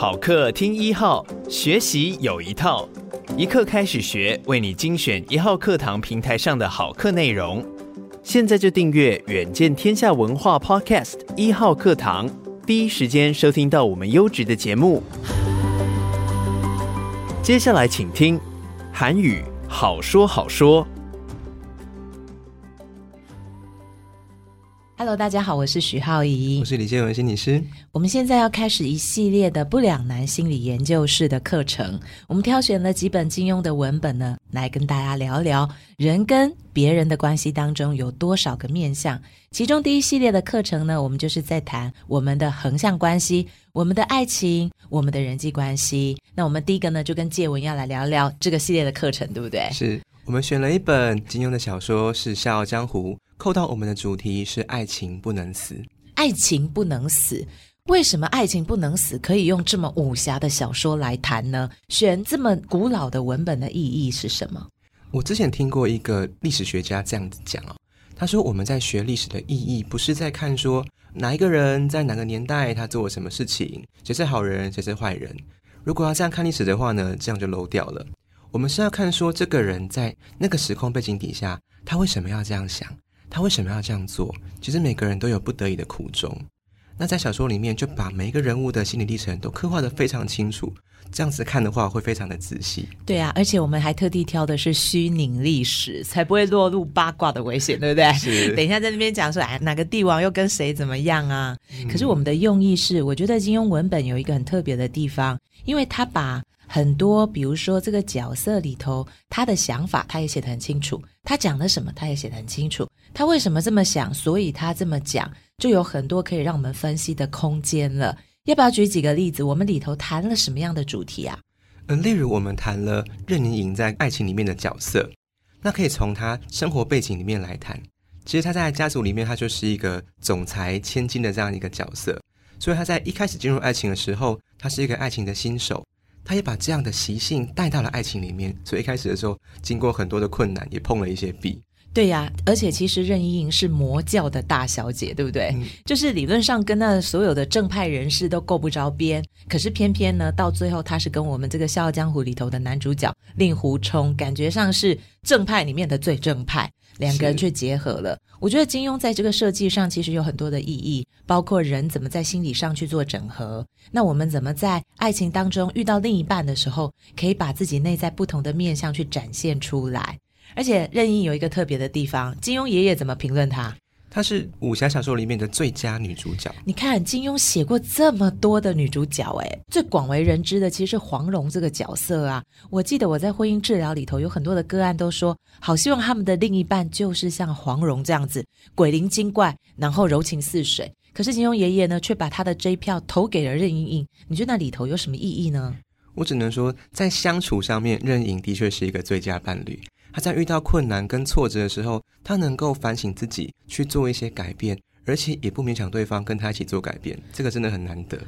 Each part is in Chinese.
好课听一号，学习有一套，一课开始学，为你精选一号课堂平台上的好课内容。现在就订阅远见天下文化 Podcast 一号课堂，第一时间收听到我们优质的节目。接下来请听韩语好说好说。Hello，大家好，我是许浩怡，我是李建文心理师。我们现在要开始一系列的不两难心理研究室的课程。我们挑选了几本金庸的文本呢，来跟大家聊聊人跟别人的关系当中有多少个面相。其中第一系列的课程呢，我们就是在谈我们的横向关系、我们的爱情、我们的人际关系。那我们第一个呢，就跟建文要来聊聊这个系列的课程，对不对？是我们选了一本金庸的小说，是《笑傲江湖》。扣到我们的主题是爱情不能死，爱情不能死。为什么爱情不能死可以用这么武侠的小说来谈呢？选这么古老的文本的意义是什么？我之前听过一个历史学家这样子讲哦，他说我们在学历史的意义不是在看说哪一个人在哪个年代他做了什么事情，谁是好人，谁是坏人。如果要这样看历史的话呢，这样就漏掉了。我们是要看说这个人在那个时空背景底下，他为什么要这样想。他为什么要这样做？其实每个人都有不得已的苦衷。那在小说里面就把每一个人物的心理历程都刻画得非常清楚，这样子看的话会非常的仔细。对啊，而且我们还特地挑的是虚拟历史，才不会落入八卦的危险，对不对？是。等一下在那边讲说，哎，哪个帝王又跟谁怎么样啊？嗯。可是我们的用意是，我觉得金庸文本有一个很特别的地方，因为他把。很多，比如说这个角色里头，他的想法他也写得很清楚，他讲的什么他也写得很清楚，他为什么这么想，所以他这么讲，就有很多可以让我们分析的空间了。要不要举几个例子？我们里头谈了什么样的主题啊？嗯，例如我们谈了任盈盈在爱情里面的角色，那可以从他生活背景里面来谈。其实他在家族里面，他就是一个总裁千金的这样一个角色，所以他在一开始进入爱情的时候，他是一个爱情的新手。他也把这样的习性带到了爱情里面，所以一开始的时候，经过很多的困难，也碰了一些壁。对呀，而且其实任盈盈是魔教的大小姐，对不对？嗯、就是理论上跟那所有的正派人士都够不着边，可是偏偏呢，到最后他是跟我们这个《笑傲江湖》里头的男主角令狐冲，感觉上是正派里面的最正派，两个人却结合了。我觉得金庸在这个设计上其实有很多的意义，包括人怎么在心理上去做整合，那我们怎么在爱情当中遇到另一半的时候，可以把自己内在不同的面相去展现出来。而且任意有一个特别的地方，金庸爷爷怎么评论她？她是武侠小说里面的最佳女主角。你看金庸写过这么多的女主角，哎，最广为人知的其实是黄蓉这个角色啊。我记得我在婚姻治疗里头有很多的个案都说，好希望他们的另一半就是像黄蓉这样子，鬼灵精怪，然后柔情似水。可是金庸爷爷呢，却把他的这一票投给了任盈盈。你觉得那里头有什么意义呢？我只能说，在相处上面，任盈的确是一个最佳伴侣。他在遇到困难跟挫折的时候，他能够反省自己，去做一些改变，而且也不勉强对方跟他一起做改变，这个真的很难得。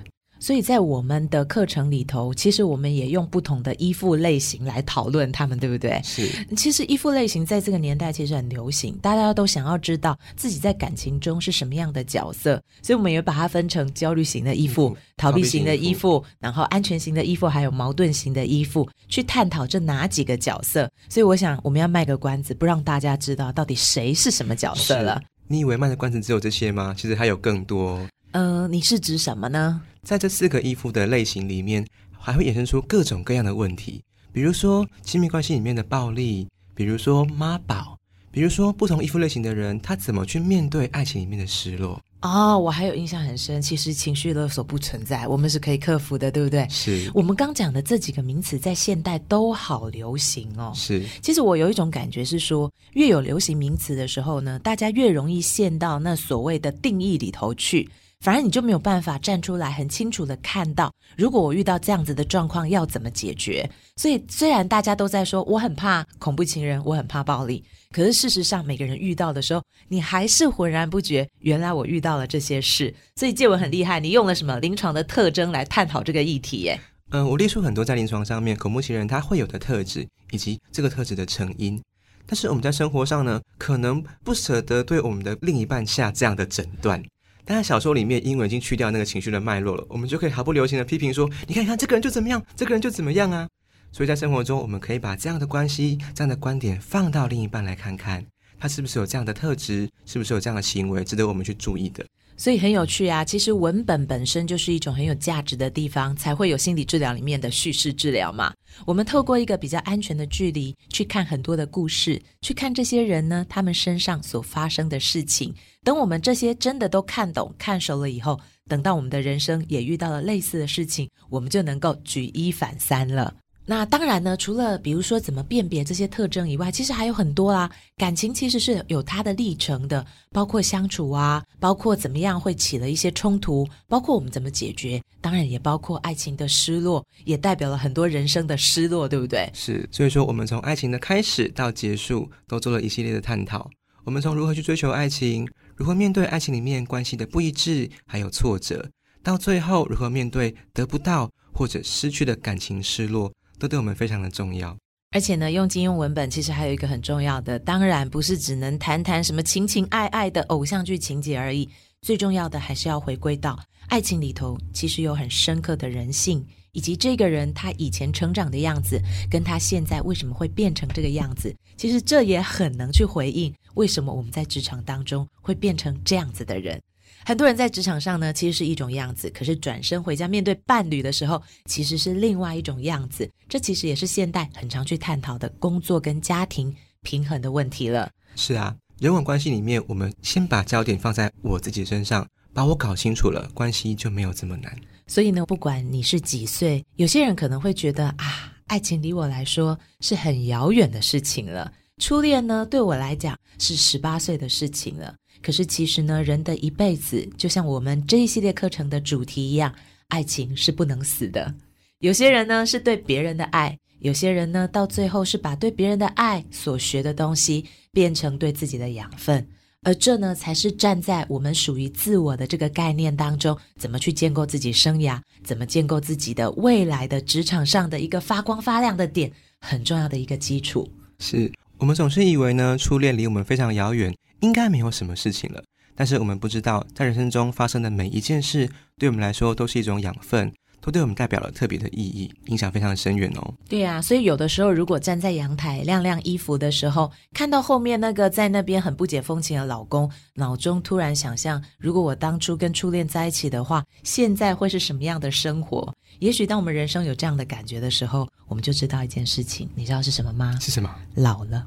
所以在我们的课程里头，其实我们也用不同的依附类型来讨论他们，对不对？是。其实依附类型在这个年代其实很流行，大家都想要知道自己在感情中是什么样的角色，所以我们也把它分成焦虑型的依附、逃避型的依附，然后安全型的依附，还有矛盾型的依附，去探讨这哪几个角色。所以我想我们要卖个关子，不让大家知道到底谁是什么角色了。你以为卖的关子只有这些吗？其实还有更多。呃，你是指什么呢？在这四个依附的类型里面，还会衍生出各种各样的问题，比如说亲密关系里面的暴力，比如说妈宝，比如说不同依附类型的人，他怎么去面对爱情里面的失落。哦，我还有印象很深，其实情绪勒索不存在，我们是可以克服的，对不对？是。我们刚讲的这几个名词在现代都好流行哦。是。其实我有一种感觉是说，越有流行名词的时候呢，大家越容易陷到那所谓的定义里头去。反而你就没有办法站出来，很清楚的看到，如果我遇到这样子的状况，要怎么解决。所以虽然大家都在说我很怕恐怖情人，我很怕暴力，可是事实上每个人遇到的时候，你还是浑然不觉，原来我遇到了这些事。所以借文很厉害，你用了什么临床的特征来探讨这个议题？耶？嗯，我列出很多在临床上面恐怖情人他会有的特质，以及这个特质的成因。但是我们在生活上呢，可能不舍得对我们的另一半下这样的诊断。但在小说里面，因为已经去掉那个情绪的脉络了，我们就可以毫不留情的批评说：“你看，你看，这个人就怎么样，这个人就怎么样啊！”所以在生活中，我们可以把这样的关系、这样的观点放到另一半来看看，他是不是有这样的特质，是不是有这样的行为，值得我们去注意的。所以很有趣啊！其实文本本身就是一种很有价值的地方，才会有心理治疗里面的叙事治疗嘛。我们透过一个比较安全的距离去看很多的故事，去看这些人呢，他们身上所发生的事情。等我们这些真的都看懂、看熟了以后，等到我们的人生也遇到了类似的事情，我们就能够举一反三了。那当然呢，除了比如说怎么辨别这些特征以外，其实还有很多啦。感情其实是有它的历程的，包括相处啊，包括怎么样会起了一些冲突，包括我们怎么解决，当然也包括爱情的失落，也代表了很多人生的失落，对不对？是，所以说我们从爱情的开始到结束，都做了一系列的探讨。我们从如何去追求爱情，如何面对爱情里面关系的不一致，还有挫折，到最后如何面对得不到或者失去的感情失落。都对我们非常的重要，而且呢，用金庸文本其实还有一个很重要的，当然不是只能谈谈什么情情爱爱的偶像剧情节而已，最重要的还是要回归到爱情里头，其实有很深刻的人性，以及这个人他以前成长的样子，跟他现在为什么会变成这个样子，其实这也很能去回应为什么我们在职场当中会变成这样子的人。很多人在职场上呢，其实是一种样子，可是转身回家面对伴侣的时候，其实是另外一种样子。这其实也是现代很常去探讨的工作跟家庭平衡的问题了。是啊，人文关系里面，我们先把焦点放在我自己身上，把我搞清楚了，关系就没有这么难。所以呢，不管你是几岁，有些人可能会觉得啊，爱情离我来说是很遥远的事情了。初恋呢，对我来讲是十八岁的事情了。可是其实呢，人的一辈子就像我们这一系列课程的主题一样，爱情是不能死的。有些人呢是对别人的爱，有些人呢到最后是把对别人的爱所学的东西变成对自己的养分，而这呢才是站在我们属于自我的这个概念当中，怎么去建构自己生涯，怎么建构自己的未来的职场上的一个发光发亮的点，很重要的一个基础。是我们总是以为呢，初恋离我们非常遥远。应该没有什么事情了，但是我们不知道，在人生中发生的每一件事，对我们来说都是一种养分，都对我们代表了特别的意义，影响非常的深远哦。对啊，所以有的时候，如果站在阳台晾晾衣服的时候，看到后面那个在那边很不解风情的老公，脑中突然想象，如果我当初跟初恋在一起的话，现在会是什么样的生活？也许当我们人生有这样的感觉的时候，我们就知道一件事情，你知道是什么吗？是什么？老了。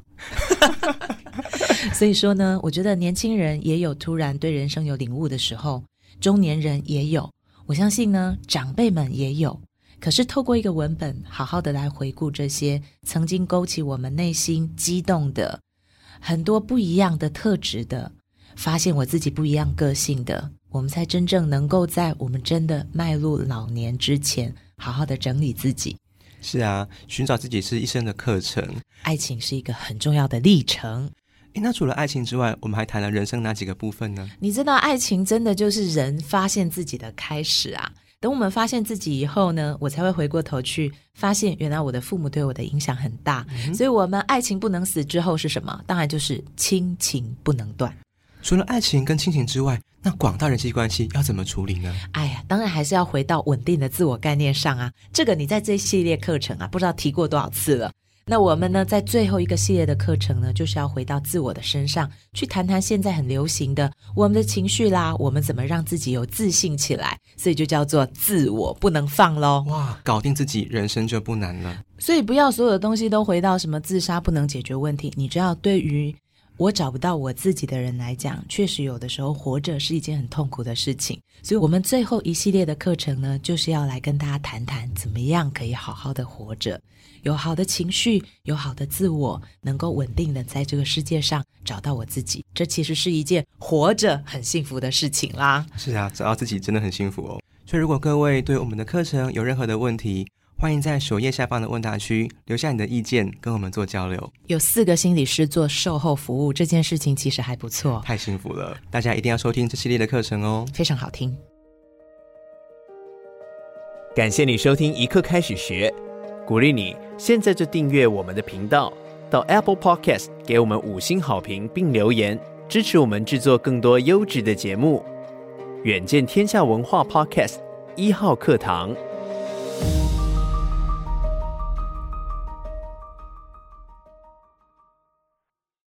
所以说呢，我觉得年轻人也有突然对人生有领悟的时候，中年人也有，我相信呢，长辈们也有。可是透过一个文本，好好的来回顾这些曾经勾起我们内心激动的很多不一样的特质的，发现我自己不一样个性的，我们才真正能够在我们真的迈入老年之前，好好的整理自己。是啊，寻找自己是一生的课程，爱情是一个很重要的历程。诶，那除了爱情之外，我们还谈了人生哪几个部分呢？你知道，爱情真的就是人发现自己的开始啊！等我们发现自己以后呢，我才会回过头去发现，原来我的父母对我的影响很大。嗯、所以，我们爱情不能死之后是什么？当然就是亲情不能断。除了爱情跟亲情之外，那广大人际关系要怎么处理呢？哎呀，当然还是要回到稳定的自我概念上啊！这个你在这系列课程啊，不知道提过多少次了。那我们呢，在最后一个系列的课程呢，就是要回到自我的身上，去谈谈现在很流行的我们的情绪啦，我们怎么让自己有自信起来，所以就叫做自我不能放喽。哇，搞定自己，人生就不难了。所以不要所有的东西都回到什么自杀不能解决问题，你知道，对于我找不到我自己的人来讲，确实有的时候活着是一件很痛苦的事情。所以，我们最后一系列的课程呢，就是要来跟大家谈谈，怎么样可以好好的活着，有好的情绪，有好的自我，能够稳定的在这个世界上找到我自己。这其实是一件活着很幸福的事情啦。是啊，找到自己真的很幸福哦。所以，如果各位对我们的课程有任何的问题，欢迎在首页下方的问答区留下你的意见，跟我们做交流。有四个心理师做售后服务，这件事情其实还不错。太幸福了，大家一定要收听这系列的课程哦，非常好听。感谢你收听一刻开始学，鼓励你现在就订阅我们的频道，到 Apple Podcast 给我们五星好评并留言，支持我们制作更多优质的节目。远见天下文化 Podcast 一号课堂。